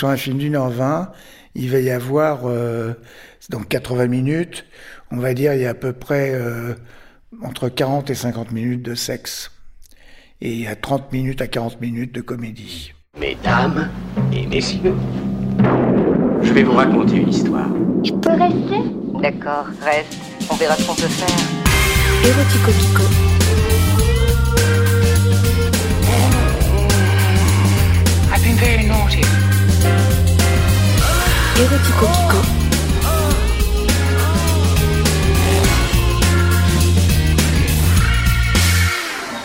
Sur un film d'une heure vingt, il va y avoir, euh, dans 80 minutes, on va dire, il y a à peu près euh, entre 40 et 50 minutes de sexe. Et il y a 30 minutes à 40 minutes de comédie. Mesdames et messieurs, je vais vous raconter une histoire. Je peux rester? D'accord, reste. On verra ce qu'on peut faire. Érotico Pico. I've been very naughty. Érotico Pico.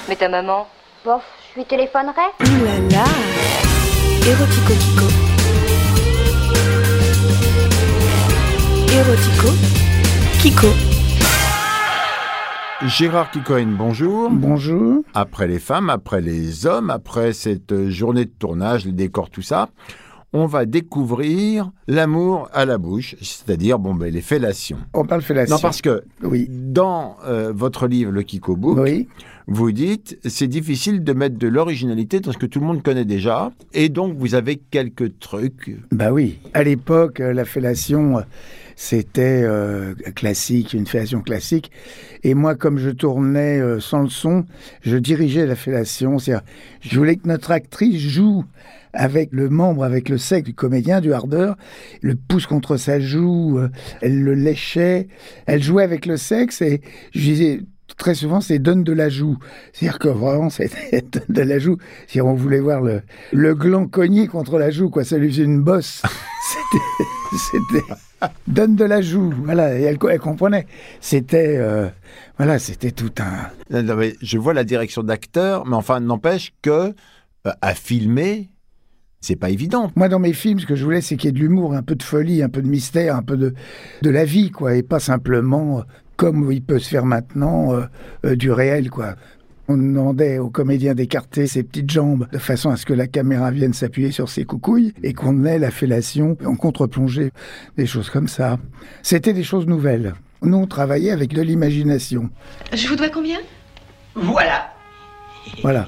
Mais ta maman Bof, je lui téléphonerai. Ouh là là. Érotico Pico. Érotico Kiko. Gérard Kikoen, bonjour. Bonjour. Après les femmes, après les hommes, après cette journée de tournage, les décors, tout ça, on va découvrir l'amour à la bouche, c'est-à-dire bon, ben, les fellations. On parle fellation. Non, parce que Oui. dans euh, votre livre, Le Kiko Book, Oui. vous dites c'est difficile de mettre de l'originalité dans ce que tout le monde connaît déjà, et donc vous avez quelques trucs. Bah oui. À l'époque, euh, la fellation, euh, c'était euh, classique, une fellation classique. Et moi, comme je tournais euh, sans le son, je dirigeais la fellation. C'est-à-dire, je voulais que notre actrice joue avec le membre, avec le sexe du comédien, du hardeur, le pouce contre sa joue, euh, elle le léchait, elle jouait avec le sexe et je disais très souvent c'est donne de la joue. C'est-à-dire que vraiment c'était donne de la joue. C'est-à-dire on voulait voir le, le gland cogné contre la joue, quoi. Ça lui faisait une bosse. C'était, donne de la joue. Voilà, et elle, comprenait. C'était, euh, voilà, c'était tout un. Je vois la direction d'acteur, mais enfin, n'empêche que euh, à filmer, c'est pas évident. Moi, dans mes films, ce que je voulais, c'est qu'il y ait de l'humour, un peu de folie, un peu de mystère, un peu de, de la vie, quoi, et pas simplement, euh, comme il peut se faire maintenant, euh, euh, du réel, quoi. On demandait aux comédiens d'écarter ses petites jambes de façon à ce que la caméra vienne s'appuyer sur ses coucouilles et qu'on ait la fellation en contre-plongée, des choses comme ça. C'était des choses nouvelles. Nous, on travaillait avec de l'imagination. Je vous dois combien? Voilà. Voilà.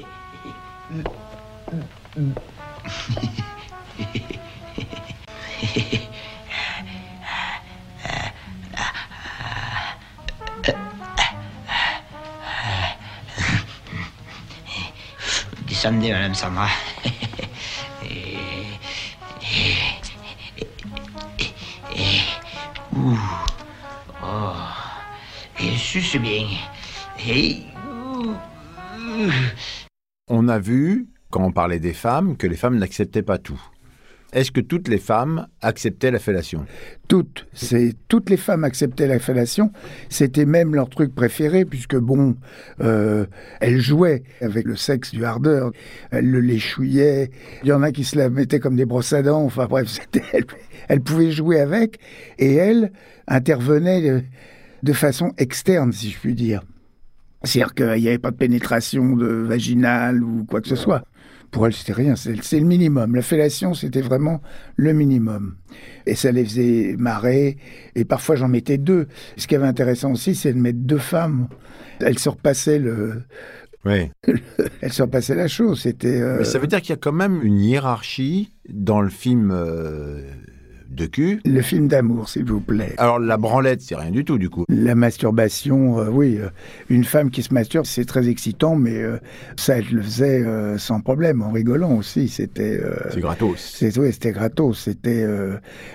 Descendez, Madame Sandra. Oh. On a vu, quand on parlait des femmes, que les femmes n'acceptaient pas tout. Est-ce que toutes les femmes acceptaient la fellation? Toutes, c'est toutes les femmes acceptaient la fellation. C'était même leur truc préféré puisque bon, euh, elles jouaient avec le sexe du hardeur. Elles le léchouillaient. Il y en a qui se la mettaient comme des brosses à dents. Enfin bref, elles pouvaient jouer avec et elles intervenaient de, de façon externe, si je puis dire. C'est-à-dire qu'il n'y avait pas de pénétration de vaginale ou quoi que ce soit. Pour elles, c'était rien, c'est le minimum. La fellation, c'était vraiment le minimum. Et ça les faisait marrer, et parfois j'en mettais deux. Ce qui avait intéressant aussi, c'est de mettre deux femmes. Elles surpassaient le, Oui. elles surpassaient la chose. C'était. euh, Mais ça veut dire qu'il y a quand même une hiérarchie dans le film euh, de cul. Le film d'amour, s'il vous plaît. Alors la branlette, c'est rien du tout du coup. La masturbation, euh, oui, euh, une femme qui se masturbe, c'est très excitant, mais euh, ça, elle le faisait euh, sans problème, en rigolant aussi. C'était. C'est gratos. C'est oui, c'était gratos. C'était.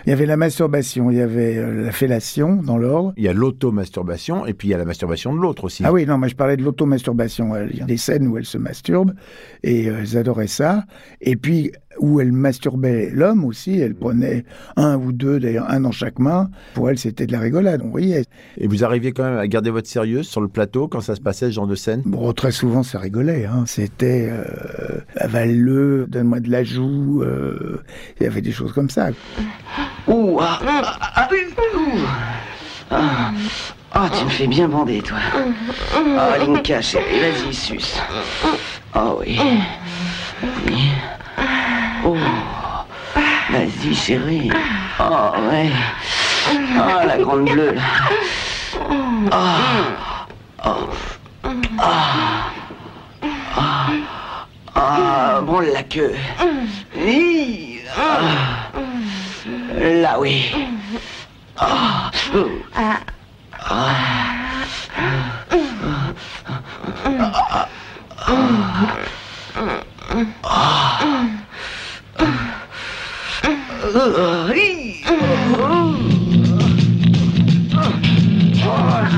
Il y avait la masturbation, il y avait la fellation dans l'ordre. Il y a l'automasturbation et puis il y a la masturbation de l'autre aussi. Ah oui, non, mais je parlais de l'automasturbation. Il y a des scènes où elles se masturbent et elles adoraient ça. Et puis où elles masturbaient l'homme aussi, elles prenaient un ou deux, d'ailleurs un dans chaque main. Pour elles, c'était de la rigolade, on riait. Et vous arriviez quand même à garder votre sérieux sur le plateau quand ça se passait ce genre de scène? Bon, très souvent, ça rigolait. Hein. C'était euh, avale-le, donne-moi de la joue. euh, Il y avait des choses comme ça. Ouh, ah, ah, ah. Ah, Ah, tu me fais bien bander, toi. Ah, Linka, chérie, vas-y, suce. Oh oui. Oui. Oh. Vas-y, chérie. Oh, ouais. Ah, la grande bleue, là. Ah. Oh. Ah. Ah. Ah, branle la queue. Ah. Là, oui. Ah. Oh. Je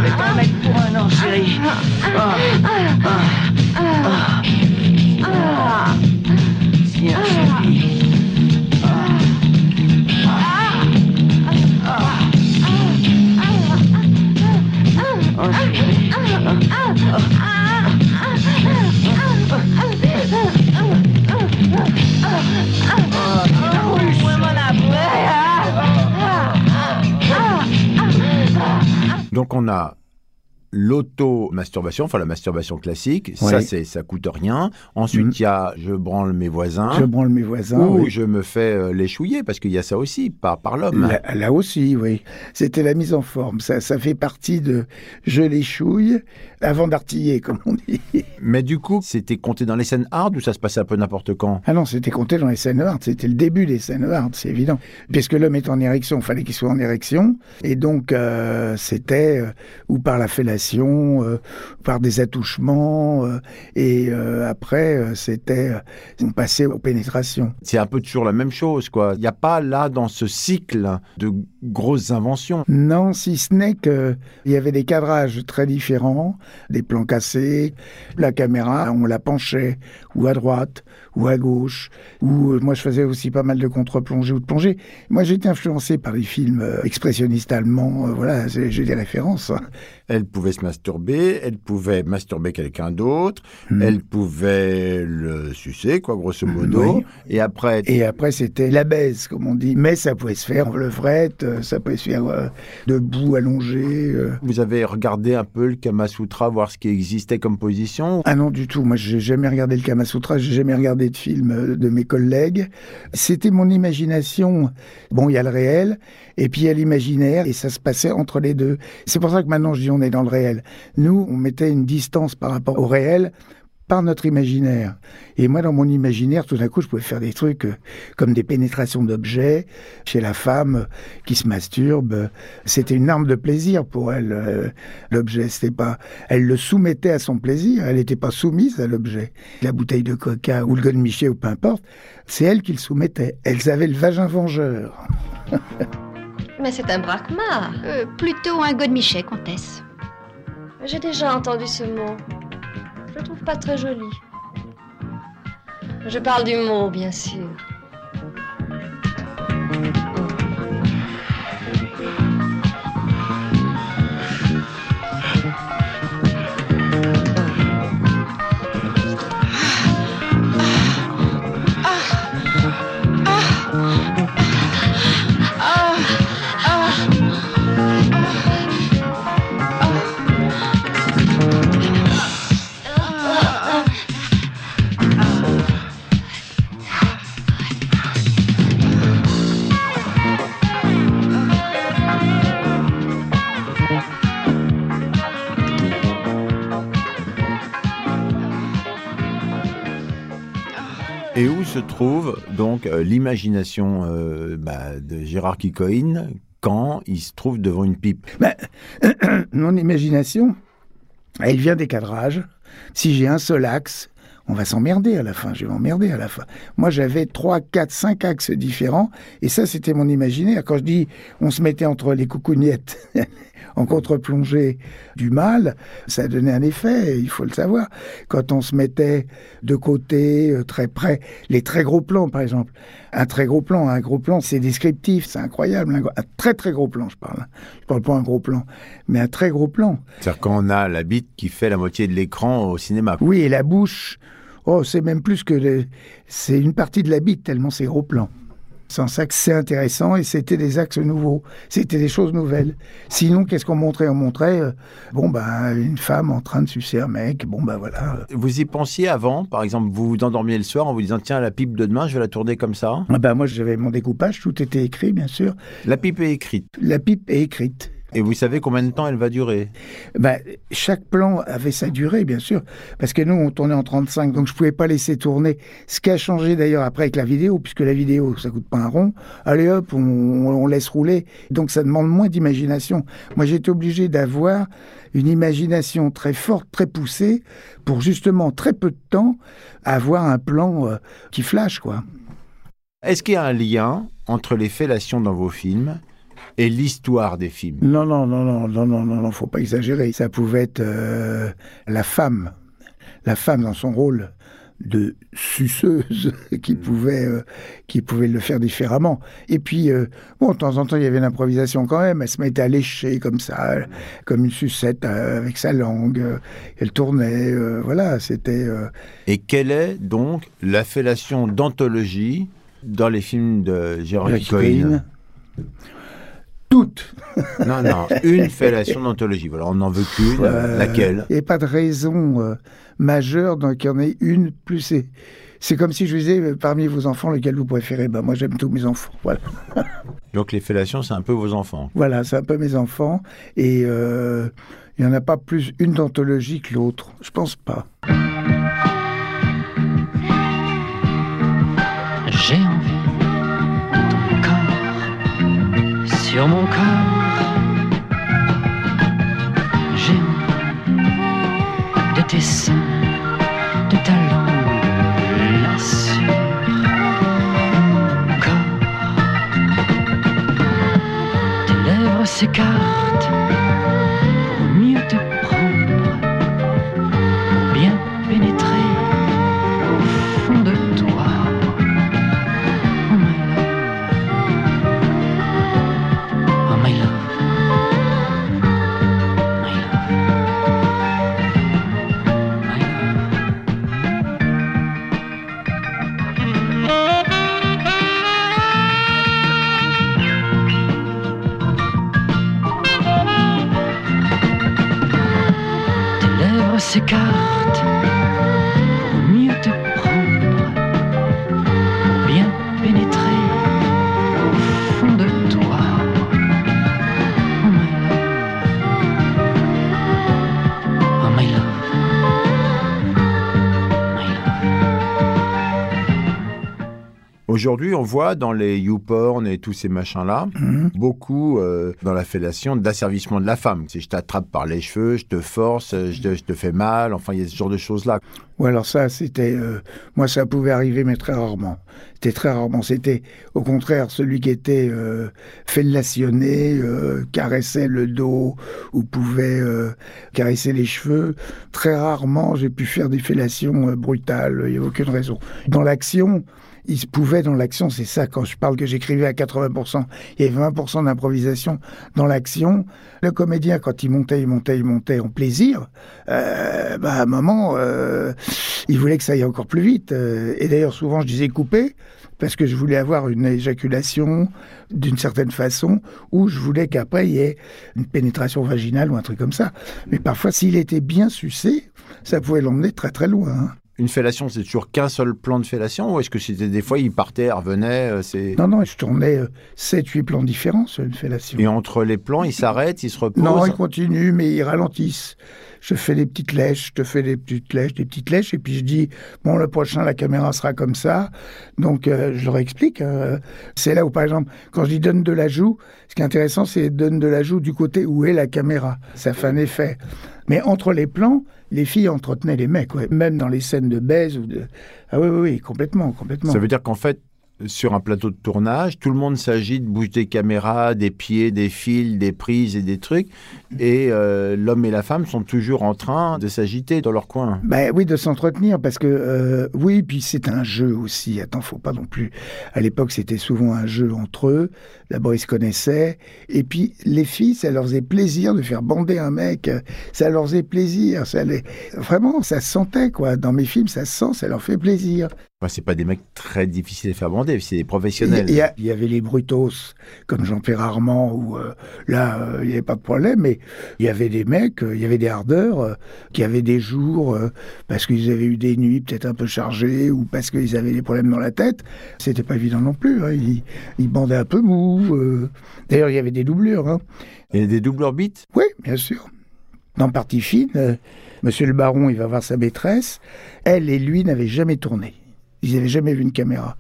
vais t'en mettre pour un an, chérie. Ah. Donc on a l'auto-masturbation, enfin la masturbation classique, ça c'est ça coûte rien. Ensuite Mhm. il y a je branle mes voisins. Je branle mes voisins. ou oui. je me fais euh, les chouiller parce qu'il y a ça aussi par par l'homme. Là, là aussi, oui. C'était la mise en forme. Ça, ça fait partie de je les chouille avant d'artiller, comme on dit. Mais du coup, c'était compté dans les scènes hard ou ça se passait un peu n'importe quand? Ah non, c'était compté dans les scènes hard. C'était le début des scènes hard, c'est évident. Puisque l'homme est en érection, il fallait qu'il soit en érection. Et donc, euh, c'était euh, ou par la fellation, euh, par des attouchements. euh, et euh, après, c'était. on passait aux pénétrations. C'est un peu toujours la même chose, quoi. Il n'y a pas là, dans ce cycle, de grosses inventions. Non, si ce n'est que il y avait des cadrages très différents, des plans cassés, la caméra, on la penchait ou à droite ou à gauche, ou moi je faisais aussi pas mal de contre-plongée ou de plongée. Moi j'étais influencé par les films expressionnistes allemands, voilà, j'ai j'ai des références. Elle pouvait se masturber, elle pouvait masturber quelqu'un d'autre, Hmm. elle pouvait le sucer, quoi, grosso modo. Oui. Et après, Et après c'était la baise, comme on dit. Mais ça pouvait se faire en levrette, euh, ça pouvait se faire euh, debout, allongé. euh. vous avez regardé un peu le Kama Sutra, voir ce qui existait comme position. Ah non, du tout. Moi, j'ai jamais regardé le Kama Sutra, j'ai jamais regardé de film de mes collègues. C'était mon imagination. Bon, il y a le réel, et puis il y a l'imaginaire, et ça se passait entre les deux. C'est pour ça que maintenant, je dis on est dans le réel. Nous, on mettait une distance par rapport au réel par notre imaginaire. Et moi, dans mon imaginaire, tout d'un coup, je pouvais faire des trucs euh, comme des pénétrations d'objets chez la femme euh, qui se masturbe. C'était une arme de plaisir pour elle, euh, l'objet. C'était pas, elle le soumettait à son plaisir. Elle n'était pas soumise à l'objet. La bouteille de coca ou le godemiché ou peu importe, c'est elle qui le soumettait. Elles avaient le vagin vengeur. Mais c'est un braquemar. Euh, plutôt un godemichet, comtesse. J'ai déjà entendu ce mot. Je le trouve pas très joli. Je parle du mot, bien sûr. Et où se trouve donc euh, l'imagination euh, bah, de Gérard Kikoïn quand il se trouve devant une pipe? Ben, mon imagination, elle vient des cadrages. Si j'ai un seul axe, on va s'emmerder à la fin. Je vais m'emmerder à la fin. Moi, j'avais trois, quatre, cinq axes différents. Et ça, c'était mon imaginaire. Quand je dis on se mettait entre les coucougnettes en contre-plongée du mal, ça donnait un effet, il faut le savoir. Quand on se mettait de côté, euh, très près, les très gros plans, par exemple. Un très gros plan, un gros plan, c'est descriptif, c'est incroyable. Un, gros- un très très gros plan, je parle. Je parle pas un gros plan, mais un très gros plan. C'est-à-dire quand on a la bite qui fait la moitié de l'écran au cinéma. Oui, et la bouche, oh, c'est même plus que... les- C'est une partie de la bite, tellement c'est gros plan. Sans ça, c'est intéressant et c'était des axes nouveaux. C'était des choses nouvelles. Sinon, qu'est-ce qu'on montrait? On montrait, euh, bon, ben, une femme en train de sucer un mec. Bon, ben voilà. Vous y pensiez avant? Par exemple, vous vous endormiez le soir en vous disant tiens, la pipe de demain, je vais la tourner comme ça? Ah ben, moi, j'avais mon découpage, tout était écrit, bien sûr. La pipe est écrite. La pipe est écrite. Et vous savez combien de temps elle va durer Ben, chaque plan avait sa durée, bien sûr, parce que nous, on tournait en 35, donc je pouvais pas laisser tourner. Ce qui a changé d'ailleurs après avec la vidéo, puisque la vidéo, ça coûte pas un rond. Allez hop, on, on laisse rouler. Donc ça demande moins d'imagination. Moi, j'étais obligé d'avoir une imagination très forte, très poussée, pour justement très peu de temps avoir un plan euh, qui flash, quoi. Est-ce qu'il y a un lien entre les fellations dans vos films et l'histoire des films. Non, non, non, non, non, non, non, non, faut pas exagérer. Ça pouvait être euh, la femme, la femme dans son rôle de suceuse qui pouvait euh, qui pouvait le faire différemment. Et puis euh, bon de temps en temps il y avait l'improvisation quand même. Elle se mettait à lécher comme ça comme une sucette euh, avec sa langue elle tournait voilà c'était Et quelle est donc la fellation d'anthologie dans les films de Cohen Cohen. Toutes Non, non, une fellation d'anthologie. Voilà, on n'en veut qu'une. Euh, Laquelle? Il n'y a pas de raison euh, majeure donc il y en ait une plus c'est c'est comme si je vous disais euh, parmi vos enfants lequel vous préférez? Ben moi j'aime tous mes enfants voilà Donc les fellations, c'est un peu vos enfants. Voilà, c'est un peu mes enfants. Et euh, il n'y en a pas plus une d'anthologie que l'autre. Je pense pas. J'ai corps sur mon corps. Lèvres Aujourd'hui, on voit dans les YouPorn et tous ces machins-là, Mhm. beaucoup euh, dans la fellation d'asservissement de la femme. Si je t'attrape par les cheveux, je te force, je te, je te fais mal, enfin, il y a ce genre de choses-là. Ou alors ça, c'était... euh, moi, ça pouvait arriver, mais très rarement. C'était très rarement. C'était, au contraire, celui qui était euh, fellationné, euh, caressait le dos ou pouvait euh, caresser les cheveux. Très rarement, j'ai pu faire des fellations euh, brutales. Il n'y a aucune raison. Dans l'action... Il se pouvait dans l'action, c'est ça, quand je parle que j'écrivais à 80%, il y avait 20% d'improvisation dans l'action. Le comédien, quand il montait, il montait, il montait en plaisir, euh, bah, à un moment, euh, il voulait que ça aille encore plus vite. Euh, et d'ailleurs, souvent, je disais couper, parce que je voulais avoir une éjaculation d'une certaine façon, ou je voulais qu'après, il y ait une pénétration vaginale ou un truc comme ça. Mais parfois, s'il était bien sucé, ça pouvait l'emmener très très loin. Hein. Une fellation, c'est toujours qu'un seul plan de fellation ou est-ce que c'était des fois il partait, revenait, euh, c'est Non, non, je tournais 7-8 plans différents sur une fellation. et entre les plans, il s'arrête, il se repose. Non, ils continuent, mais ils ralentissent. Je fais des petites lèches, je te fais des petites lèches, des petites lèches, et puis je dis, bon, le prochain, la caméra sera comme ça. Donc, euh, je leur explique. euh, c'est là où, par exemple, quand je dis donne de la joue, ce qui est intéressant, c'est donne de la joue du côté où est la caméra. Ça fait un effet. Mais entre les plans, les filles entretenaient les mecs, même dans les scènes de baise ou de... Ah oui, oui, oui, complètement, complètement. Ça veut dire qu'en fait, sur un plateau de tournage, tout le monde s'agite, bouge des caméras, des pieds, des fils, des prises et des trucs, et euh, l'homme et la femme sont toujours en train de s'agiter dans leur coin. Ben oui, de s'entretenir, parce que euh, oui, puis c'est un jeu aussi. Attends, faut pas non plus. À l'époque, c'était souvent un jeu entre eux. D'abord, ils se connaissaient, et puis les filles, ça leur faisait plaisir de faire bander un mec. Ça leur faisait plaisir. Ça les... Vraiment, ça se sentait quoi. Dans mes films, ça se sent, ça leur fait plaisir. Enfin, c'est pas des mecs très difficiles à faire bander, c'est des professionnels. Il y, a- il y avait les brutos, comme Jean-Pierre Armand, où euh, là, euh, il n'y avait pas de problème, mais il y avait des mecs, euh, il y avait des hardeurs, qui avaient des jours, parce qu'ils avaient eu des nuits peut-être un peu chargées, ou parce qu'ils avaient des problèmes dans la tête. C'était pas évident non plus. hein. Ils, ils bandaient un peu mou. D'ailleurs, il y avait des doublures. hein. Il y a des doubles orbites Oui, bien sûr. Dans Partie fine, Monsieur le Baron, il va voir sa maîtresse. Elle et lui n'avaient jamais tourné. Ils n'avaient jamais vu une caméra.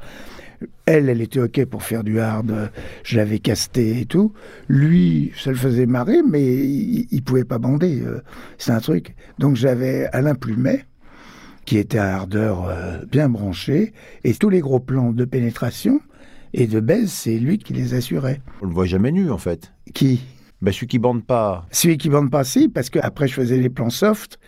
Elle, elle était OK pour faire du hard. Je l'avais casté et tout. Lui, ça le faisait marrer, mais il, il pouvait pas bander. euh, C'est un truc. Donc j'avais Alain Plumet, qui était un hardeur euh, bien branché. Et tous les gros plans de pénétration et de baise, c'est lui qui les assurait. On le voit jamais nu, en fait. Qui? Bah, celui qui bande pas. Celui qui bande pas, si, parce que après je faisais les plans soft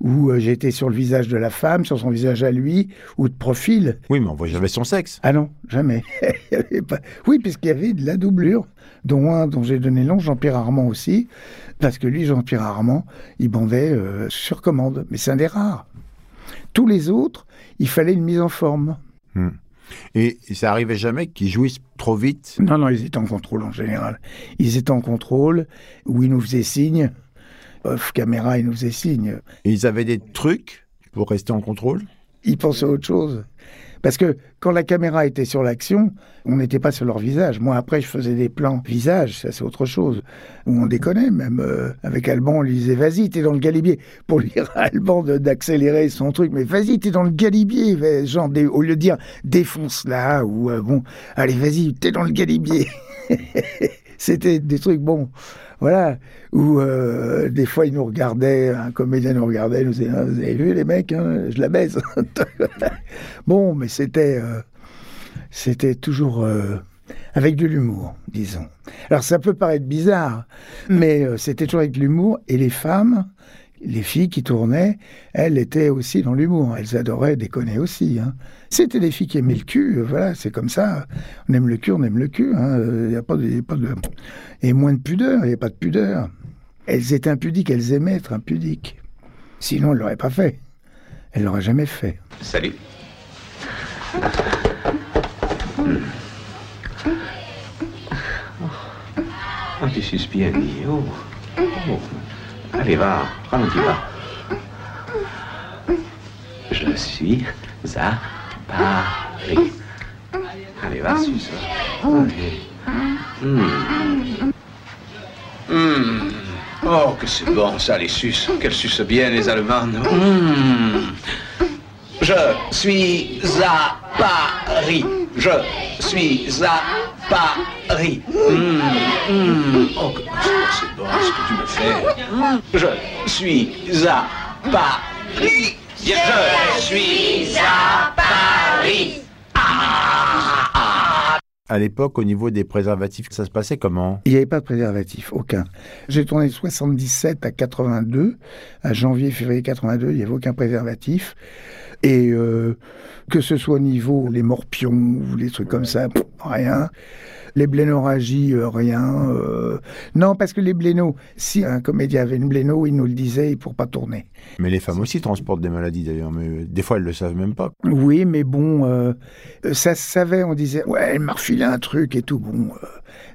où euh, j'étais sur le visage de la femme, sur son visage à lui, ou de profil. Oui, mais on voit jamais son sexe. Ah non, jamais. Il y avait pas- Oui, puisqu'il y avait de la doublure, dont un dont j'ai donné le nom, Jean-Pierre Armand aussi, parce que lui, Jean-Pierre Armand, il bandait euh, sur commande, mais c'est un des rares. Tous les autres, il fallait une mise en forme. Et, et ça arrivait jamais qu'ils jouissent trop vite. Non, non, ils étaient en contrôle en général. Ils étaient en contrôle, où ils nous faisaient signe. Off caméra, ils nous faisaient signe. Et ils avaient des trucs pour rester en contrôle? ils pensaient à autre chose. Parce que quand la caméra était sur l'action, on n'était pas sur leur visage. Moi, après, je faisais des plans visage, ça c'est autre chose. Où on déconnait, même euh, avec Alban, on lui disait Vas-y, t'es dans le galibier. Pour dire à Alban d'accélérer son truc, mais vas-y, t'es dans le galibier. Genre, au lieu de dire Défonce là, ou euh, bon, allez, vas-y, t'es dans le galibier. C'était des trucs, bon, voilà, où euh, des fois ils nous regardaient, un comédien nous regardait, nous disait, Ah, vous avez vu les mecs, hein, je la baise. bon, mais c'était, euh, c'était toujours euh, avec de l'humour, disons. Alors ça peut paraître bizarre, mais euh, c'était toujours avec de l'humour, et les femmes, les filles qui tournaient, elles étaient aussi dans l'humour. Elles adoraient déconner aussi. hein. C'était des filles qui aimaient le cul, euh, voilà, c'est comme ça. On aime le cul, on aime le cul. Il n'y a pas de, y a pas de... Et moins de pudeur, il n'y a pas de pudeur. Elles étaient impudiques, elles aimaient être impudiques. Sinon, elles ne l'auraient pas fait. Elles ne l'auraient jamais fait. Salut. Ah, bien, dis. Oh. Oh. Allez, va. Je suis à Paris. Allez, va, suce. Hmm. Hmm. Oh, que c'est bon, ça, les suces. Qu'elles sucent bien, les Allemandes. Hmm. Je suis à Paris. Je suis à Paris. Mmh, mmh. Oh, c'est bon ce que tu me fais. Je suis à Paris. Je suis à Paris. À l'époque, au niveau des préservatifs, ça se passait comment? Il n'y avait pas de préservatif, aucun. J'ai tourné de 77 à 82. À janvier, février 82, il n'y avait aucun préservatif. Et euh, que ce soit au niveau les morpions ou les trucs comme ça, pff, rien. Les blénorragies, euh, rien. euh. Non, parce que les blénos, si un comédien avait une bléno, il nous le disait pour pas tourner. Mais les femmes aussi transportent des maladies d'ailleurs, mais euh, des fois elles le savent même pas. Oui, mais bon, euh, ça se savait, on disait, ouais, elle m'a refilé un truc et tout, bon.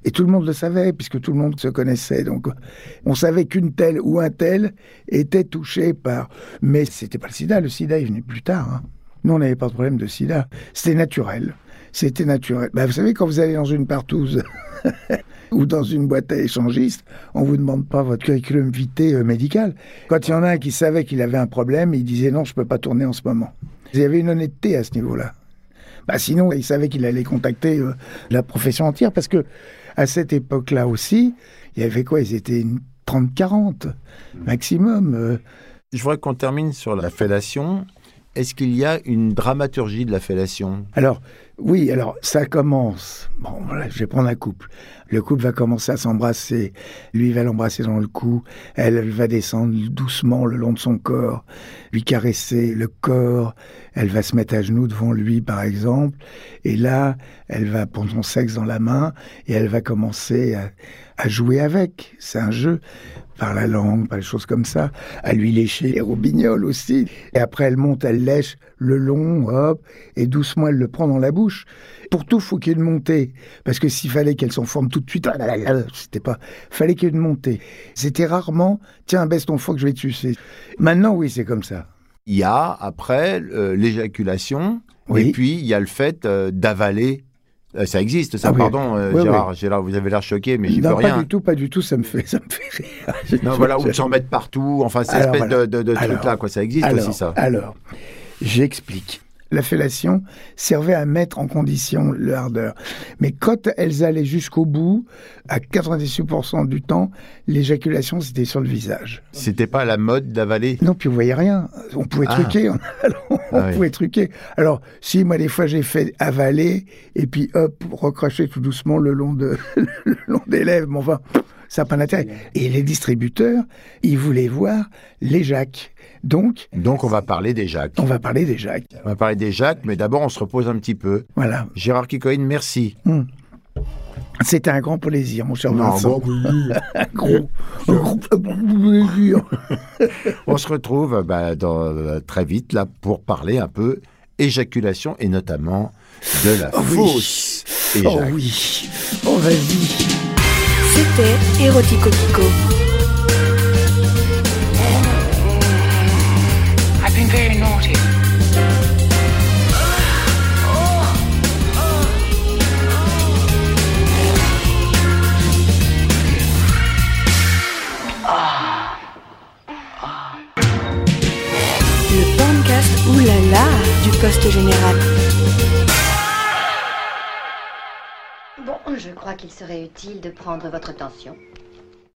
Et tout le monde le savait, puisque tout le monde se connaissait. Donc, on savait qu'une telle ou un tel était touché par. Mais c'était pas le sida, le sida est venu plus tard. hein. Nous, on n'avait pas de problème de sida. C'était naturel. C'était naturel. Bah, vous savez, quand vous allez dans une partouze ou dans une boîte à échangistes, on vous demande pas votre curriculum vitae euh, médical. Quand il y en a un qui savait qu'il avait un problème, il disait non, je peux pas tourner en ce moment. Il y avait une honnêteté à ce niveau-là. Bah, sinon, il savait qu'il allait contacter euh, la profession entière parce que à cette époque-là aussi, il y avait quoi? Ils étaient une 30-40 maximum. euh. Je voudrais qu'on termine sur la fellation. Est-ce qu'il y a une dramaturgie de la fellation? Alors, oui, alors ça commence. Bon, voilà, je vais prendre un couple. Le couple va commencer à s'embrasser. Lui va l'embrasser dans le cou. Elle, va descendre doucement le long de son corps, lui caresser le corps. Elle va se mettre à genoux devant lui, par exemple. Et là, elle va prendre son sexe dans la main et elle va commencer à, jouer avec. C'est un jeu. par la langue, par des choses comme ça, à lui lécher les roubignoles aussi. Et après, elle monte, elle lèche le long, hop, et doucement, elle le prend dans la bouche. Pour tout, faut qu'il y ait une montée. Parce que s'il fallait qu'elle s'en forme tout de suite, ah c'était pas, fallait qu'il y ait une montée. C'était rarement, tiens, baisse ton foie que je vais te sucer. Maintenant, oui, c'est comme ça. Il y a, après, euh, l'éjaculation, Oui. et puis il y a le fait euh, d'avaler. Euh, ça existe, ça, Ah oui. pardon, euh, Oui, Gérard, Gérard, vous avez l'air choqué, mais j'y peux Non, pas rien. du tout, pas du tout, ça me fait, ça me fait rire. Non, voilà, ou de s'en mettre partout, enfin, cette Alors, espèce voilà. de, de, de Alors, truc-là, quoi, ça existe alors, aussi, ça. Alors, j'explique. La fellation servait à mettre en condition le hardeur. Mais quand elles allaient jusqu'au bout, à 98% du temps, l'éjaculation, c'était sur le visage. C'était pas la mode d'avaler? Non, puis vous voyez rien. On pouvait Ah. truquer. on Ah oui. pouvait truquer. Alors, si moi, des fois, j'ai fait avaler, et puis hop, recracher tout doucement le long, de, le long des lèvres. Mais enfin, ça n'a pas d'intérêt. Et les distributeurs, ils voulaient voir les jacques. Donc, Donc, on va parler des Jacques. on va parler des jacques. On va parler des Jacques, mais d'abord, on se repose un petit peu. Voilà. Gérard Kikoïne, merci. C'était un grand plaisir, mon cher Non, Vincent. bon, un gros, un gros- un gros plaisir. On se retrouve bah, dans, euh, très vite là pour parler un peu éjaculation et notamment de la Oh oui. fausse Oh éjac. oui. Oh, vas-y. C'était Erotico Kiko. I've been very naughty. Le podcast Oulala du poste général. Je crois qu'il serait utile de prendre votre tension.